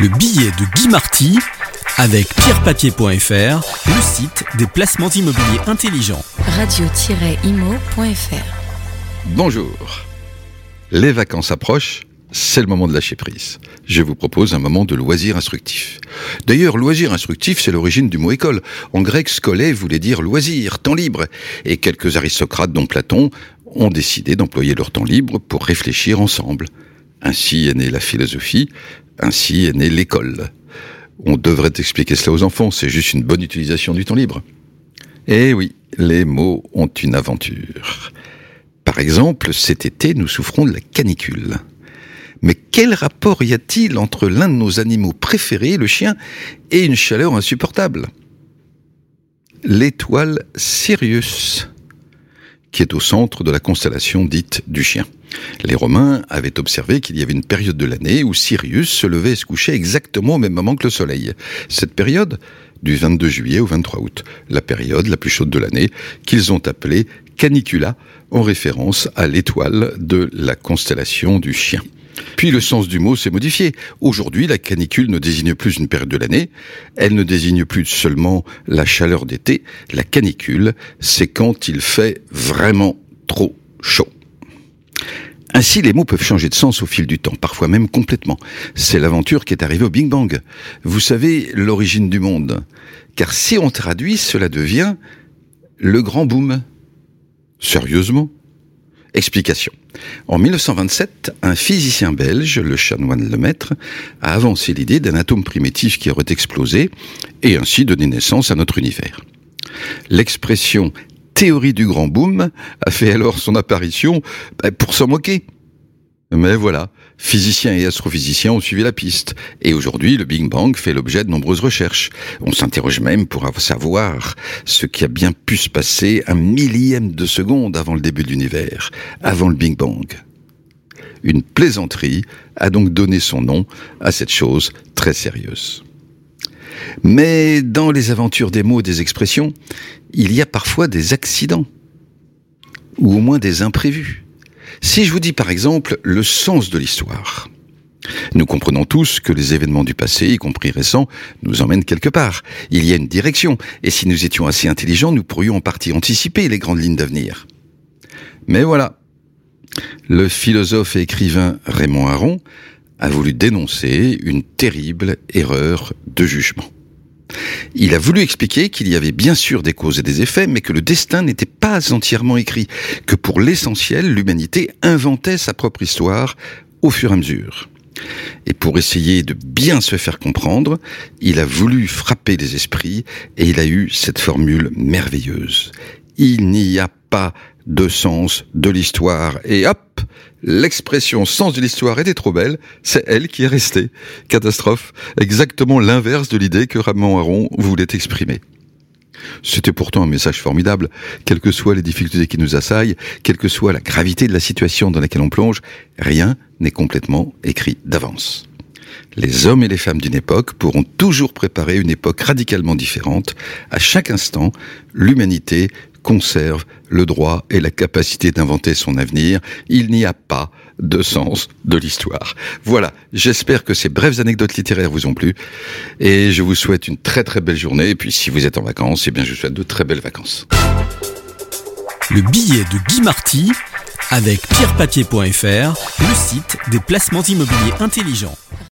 Le billet de Guy Marty avec pierrepapier.fr, le site des placements immobiliers intelligents. radio-imo.fr Bonjour. Les vacances approchent, c'est le moment de lâcher prise. Je vous propose un moment de loisir instructif. D'ailleurs, loisir instructif, c'est l'origine du mot école. En grec, scolé voulait dire loisir, temps libre. Et quelques aristocrates, dont Platon, ont décidé d'employer leur temps libre pour réfléchir ensemble. Ainsi est née la philosophie, ainsi est née l'école. On devrait expliquer cela aux enfants, c'est juste une bonne utilisation du temps libre. Eh oui, les mots ont une aventure. Par exemple, cet été, nous souffrons de la canicule. Mais quel rapport y a-t-il entre l'un de nos animaux préférés, le chien, et une chaleur insupportable? L'étoile Sirius, qui est au centre de la constellation dite du chien. Les Romains avaient observé qu'il y avait une période de l'année où Sirius se levait et se couchait exactement au même moment que le Soleil. Cette période, du 22 juillet au 23 août, la période la plus chaude de l'année, qu'ils ont appelée canicula, en référence à l'étoile de la constellation du chien. Puis le sens du mot s'est modifié. Aujourd'hui, la canicule ne désigne plus une période de l'année, elle ne désigne plus seulement la chaleur d'été, la canicule, c'est quand il fait vraiment trop chaud. Ainsi, les mots peuvent changer de sens au fil du temps, parfois même complètement. C'est l'aventure qui est arrivée au Big Bang. Vous savez l'origine du monde. Car si on traduit, cela devient le grand boom. Sérieusement? Explication. En 1927, un physicien belge, le chanoine Lemaître, a avancé l'idée d'un atome primitif qui aurait explosé et ainsi donné naissance à notre univers. L'expression théorie du grand boom a fait alors son apparition bah, pour s'en moquer. Mais voilà, physiciens et astrophysiciens ont suivi la piste. Et aujourd'hui, le Big Bang fait l'objet de nombreuses recherches. On s'interroge même pour savoir ce qui a bien pu se passer un millième de seconde avant le début de l'univers, avant le Big Bang. Une plaisanterie a donc donné son nom à cette chose très sérieuse. Mais dans les aventures des mots et des expressions, il y a parfois des accidents, ou au moins des imprévus. Si je vous dis par exemple le sens de l'histoire, nous comprenons tous que les événements du passé, y compris récents, nous emmènent quelque part. Il y a une direction, et si nous étions assez intelligents, nous pourrions en partie anticiper les grandes lignes d'avenir. Mais voilà, le philosophe et écrivain Raymond Aron a voulu dénoncer une terrible erreur de jugement. Il a voulu expliquer qu'il y avait bien sûr des causes et des effets, mais que le destin n'était pas entièrement écrit, que pour l'essentiel, l'humanité inventait sa propre histoire au fur et à mesure. Et pour essayer de bien se faire comprendre, il a voulu frapper les esprits et il a eu cette formule merveilleuse. Il n'y a pas de sens de l'histoire. Et hop, l'expression sens de l'histoire était trop belle, c'est elle qui est restée. Catastrophe, exactement l'inverse de l'idée que Ramon Aron voulait exprimer. C'était pourtant un message formidable, quelles que soient les difficultés qui nous assaillent, quelle que soit la gravité de la situation dans laquelle on plonge, rien n'est complètement écrit d'avance. Les hommes et les femmes d'une époque pourront toujours préparer une époque radicalement différente. À chaque instant, l'humanité conserve le droit et la capacité d'inventer son avenir. Il n'y a pas de sens de l'histoire. Voilà, j'espère que ces brèves anecdotes littéraires vous ont plu et je vous souhaite une très très belle journée et puis si vous êtes en vacances, eh bien je vous souhaite de très belles vacances. Le billet de Guy Marty avec pierrepapier.fr, le site des placements immobiliers intelligents.